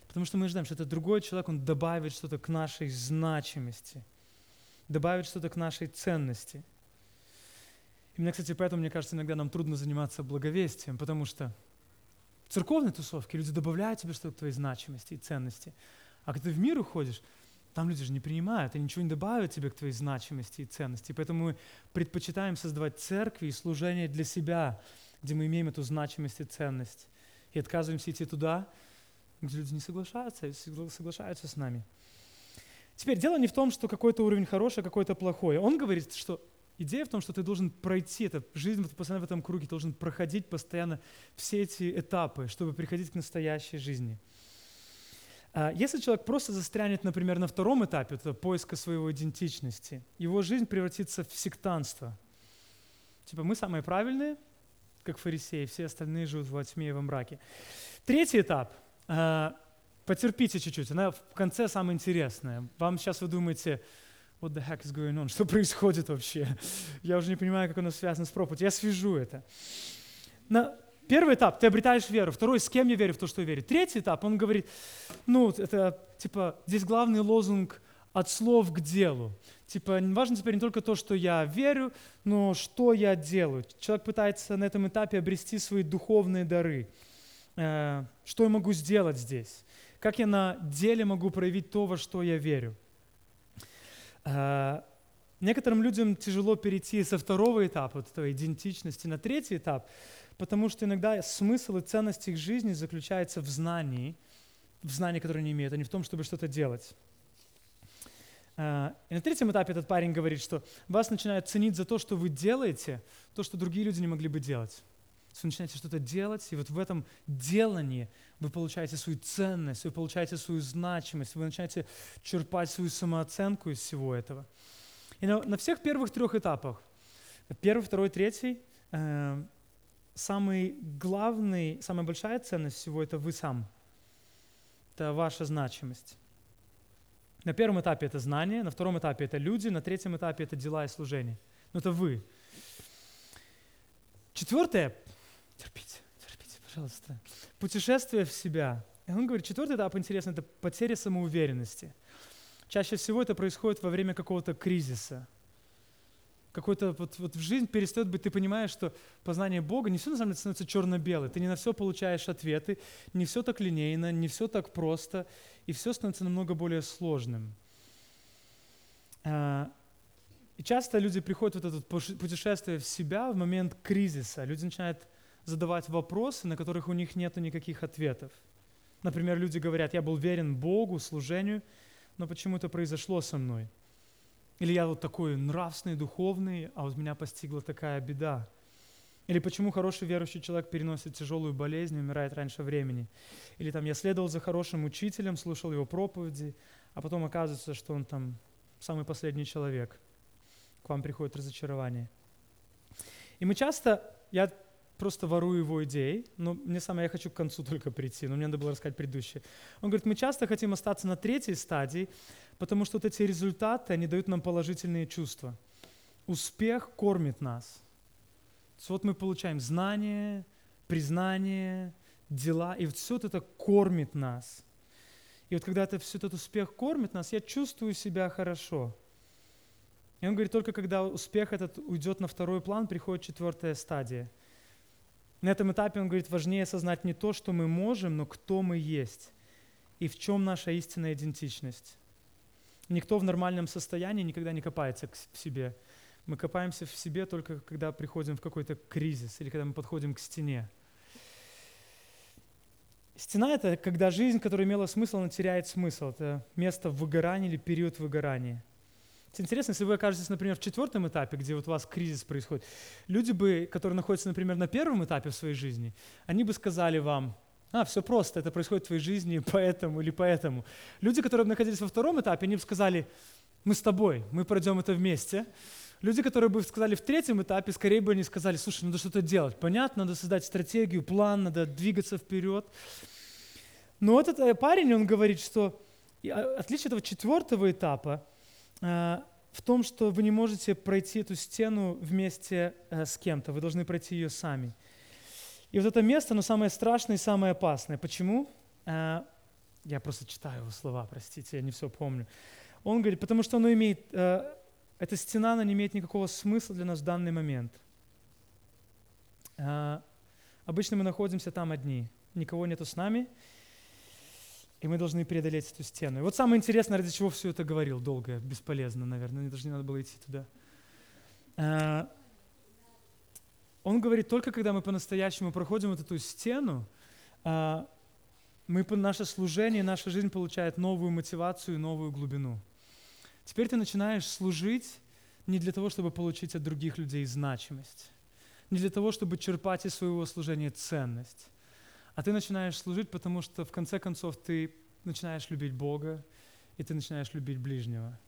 Потому что мы ждем, что этот другой человек, он добавит что-то к нашей значимости, добавит что-то к нашей ценности. И мне, кстати, поэтому, мне кажется, иногда нам трудно заниматься благовестием, потому что в церковной тусовке люди добавляют тебе что-то к твоей значимости и ценности. А когда ты в мир уходишь, там люди же не принимают, они ничего не добавят тебе к твоей значимости и ценности. Поэтому мы предпочитаем создавать церкви и служение для себя, где мы имеем эту значимость и ценность. И отказываемся идти туда, где люди не соглашаются, соглашаются с нами. Теперь дело не в том, что какой-то уровень хороший, а какой-то плохой. Он говорит, что идея в том, что ты должен пройти это, жизнь постоянно в этом круге, ты должен проходить постоянно все эти этапы, чтобы приходить к настоящей жизни. А, если человек просто застрянет, например, на втором этапе, это поиска своего идентичности, его жизнь превратится в сектанство. Типа мы самые правильные, как фарисеи, все остальные живут во тьме и во мраке. Третий этап А, потерпите чуть-чуть, она в конце самое интересное. Вам сейчас вы думаете, what the heck is going on? Что происходит вообще? Я уже не понимаю, как оно связано с проповедью. Я свяжу это. На первый этап – ты обретаешь веру. Второй – с кем я верю в то, что я верю. Третий этап – он говорит, ну, это типа, здесь главный лозунг от слов к делу. Типа, важно теперь не только то, что я верю, но что я делаю. Человек пытается на этом этапе обрести свои духовные дары. Э, что я могу сделать здесь? Как я на деле могу проявить то, во что я верю? Э, некоторым людям тяжело перейти со второго этапа, вот этой идентичности, на третий этап, потому что иногда смысл и ценность их жизни заключается в знании, в знании, которое они имеют, а не в том, чтобы что-то делать. А, и на третьем этапе этот парень говорит, что вас начинают ценить за то, что вы делаете, то, что другие люди не могли бы делать. Вы начинаете что-то делать, и вот в этом делании вы получаете свою ценность, вы получаете свою значимость, вы начинаете черпать свою самооценку из всего этого. И на, всех первых трех этапах, первый, второй, третий, э, самый главный, самая большая ценность всего – это вы сам. Это ваша значимость. На первом этапе это знание, на втором этапе это люди, на третьем этапе это дела и служение. Но это вы. Четвертое, терпите, терпите, пожалуйста, путешествие в себя. И он говорит, четвертый этап интересный, это потеря самоуверенности. Чаще всего это происходит во время какого-то кризиса – какой-то вот, вот в жизнь перестает быть, ты понимаешь, что познание Бога не все на самом деле становится черно-белое, ты не на все получаешь ответы, не все так линейно, не все так просто, и все становится намного более сложным. А, и часто люди приходят в вот это путешествие в себя в момент кризиса. Люди начинают задавать вопросы, на которых у них нет никаких ответов. Например, люди говорят, я был верен Богу, служению, но почему это произошло со мной? Или я вот такой нравственный, духовный, а вот меня постигла такая беда. Или почему хороший верующий человек переносит тяжелую болезнь и умирает раньше времени. Или там я следовал за хорошим учителем, слушал его проповеди, а потом оказывается, что он там самый последний человек. К вам приходит разочарование. И мы часто, я просто ворую его идеи, но мне самое, я хочу к концу только прийти, но мне надо было рассказать предыдущее. Он говорит, мы часто хотим остаться на третьей стадии, потому что вот эти результаты, они дают нам положительные чувства. Успех кормит нас. Вот мы получаем знания, признание, дела, и вот все вот это кормит нас. И вот когда это, все этот успех кормит нас, я чувствую себя хорошо. И он говорит, только когда успех этот уйдет на второй план, приходит четвертая стадия. На этом этапе он говорит, важнее осознать не то, что мы можем, но кто мы есть и в чем наша истинная идентичность. Никто в нормальном состоянии никогда не копается в себе. Мы копаемся в себе только когда приходим в какой-то кризис или когда мы подходим к стене. Стена – это когда жизнь, которая имела смысл, она теряет смысл. Это место выгорания или период выгорания. Интересно, если вы окажетесь, например, в четвертом этапе, где вот у вас кризис происходит, люди бы, которые находятся, например, на первом этапе в своей жизни, они бы сказали вам, а, все просто, это происходит в твоей жизни поэтому или поэтому. Люди, которые находились во втором этапе, они бы сказали, мы с тобой, мы пройдем это вместе. Люди, которые бы сказали в третьем этапе, скорее бы они сказали, слушай, надо что-то делать. Понятно, надо создать стратегию, план, надо двигаться вперед. Но этот э, парень, он говорит, что а, отличие этого четвертого этапа в том, что вы не можете пройти эту стену вместе э, с кем-то, вы должны пройти ее сами. И вот это место, оно самое страшное и самое опасное. Почему? Э, я просто читаю его слова, простите, я не все помню. Он говорит, потому что оно имеет, э, эта стена, она не имеет никакого смысла для нас в данный момент. Э, обычно мы находимся там одни, никого нету с нами, и мы должны преодолеть эту стену. И вот самое интересное, ради чего все это говорил, долго, бесполезно, наверное, мне даже не надо было идти туда. Он говорит, только когда мы по-настоящему проходим вот эту стену, а, мы, наше служение, наша жизнь получает новую мотивацию, новую глубину. Теперь ты начинаешь служить не для того, чтобы получить от других людей значимость, не для того, чтобы черпать из своего служения ценность, а ты начинаешь служить, потому что в конце концов ты начинаешь любить Бога, и ты начинаешь любить ближнего.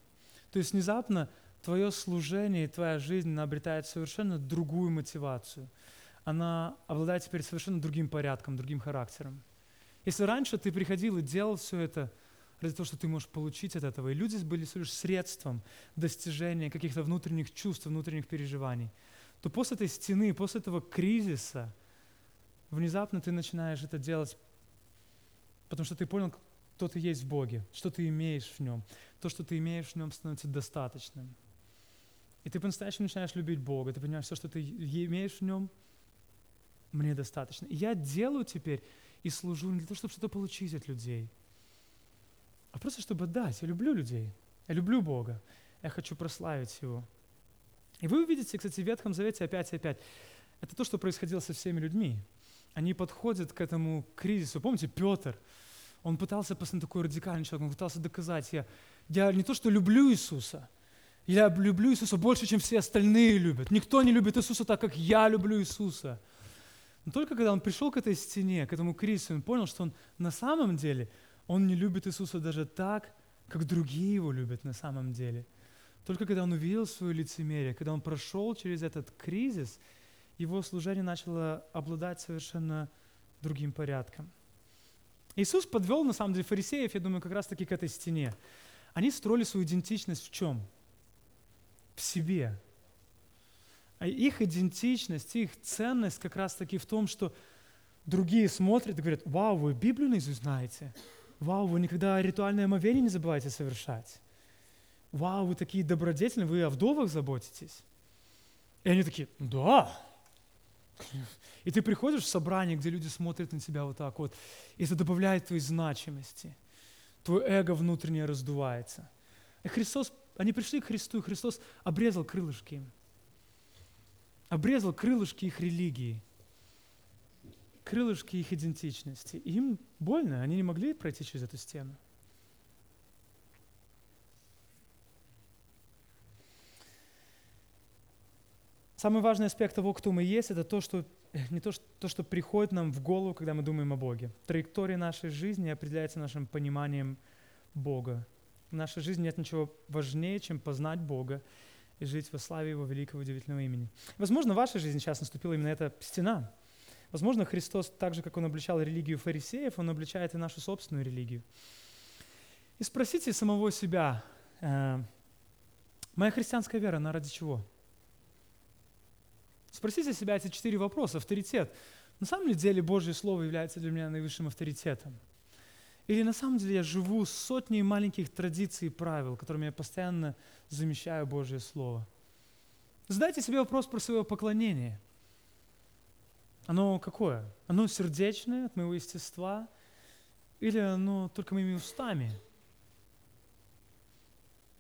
То есть внезапно твое служение и твоя жизнь она обретает совершенно другую мотивацию. Она обладает теперь совершенно другим порядком, другим характером. Если раньше ты приходил и делал все это ради того, что ты можешь получить от этого, и люди были лишь средством достижения каких-то внутренних чувств, внутренних переживаний, то после этой стены, после этого кризиса, внезапно ты начинаешь это делать, потому что ты понял, кто ты есть в Боге, что ты имеешь в Нем. То, что ты имеешь в Нем, становится достаточным. И ты по-настоящему начинаешь любить Бога, ты понимаешь, все, что ты имеешь в Нем, мне достаточно. И я делаю теперь и служу не для того, чтобы что-то получить от людей, а просто чтобы дать. Я люблю людей, я люблю Бога, я хочу прославить Его. И вы увидите, кстати, в Ветхом Завете опять и опять. Это то, что происходило со всеми людьми. Они подходят к этому кризису. Помните, Петр, он пытался, постоянно такой радикальный человек, он пытался доказать, я, я не то, что люблю Иисуса, я люблю Иисуса больше, чем все остальные любят. Никто не любит Иисуса так, как я люблю Иисуса. Но только когда он пришел к этой стене, к этому кризису, он понял, что он на самом деле, он не любит Иисуса даже так, как другие его любят на самом деле. Только когда он увидел свое лицемерие, когда он прошел через этот кризис, его служение начало обладать совершенно другим порядком. Иисус подвел, на самом деле, фарисеев, я думаю, как раз-таки к этой стене. Они строили свою идентичность в чем? В себе. А их идентичность, их ценность как раз-таки в том, что другие смотрят и говорят, вау, вы Библию наизусть знаете. Вау, вы никогда ритуальное омовение не забываете совершать. Вау, вы такие добродетельные, вы о вдовах заботитесь. И они такие, да. И ты приходишь в собрание, где люди смотрят на тебя вот так вот, и это добавляет твоей значимости. Твое эго внутреннее раздувается. И Христос, они пришли к Христу, и Христос обрезал крылышки им обрезал крылышки их религии, крылышки их идентичности. И им больно, они не могли пройти через эту стену. Самый важный аспект того, кто мы есть, это то, что не то, что, то, что приходит нам в голову, когда мы думаем о Боге. Траектория нашей жизни определяется нашим пониманием Бога. В нашей жизни нет ничего важнее, чем познать Бога и жить во славе Его великого удивительного имени. Возможно, в вашей жизни сейчас наступила именно эта стена. Возможно, Христос, так же, как Он обличал религию фарисеев, Он обличает и нашу собственную религию. И спросите самого себя, э, моя христианская вера, она ради чего? Спросите себя эти четыре вопроса. Авторитет. На самом ли деле Божье Слово является для меня наивысшим авторитетом? Или на самом деле я живу сотней маленьких традиций и правил, которыми я постоянно замещаю Божье Слово? Задайте себе вопрос про свое поклонение. Оно какое? Оно сердечное, от моего естества? Или оно только моими устами?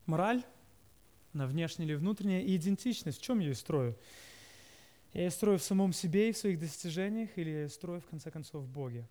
Мораль? На внешняя или внутренняя? И идентичность? В чем я ее строю? Я ее строю в самом себе и в своих достижениях, или я ее строю, в конце концов, в Боге?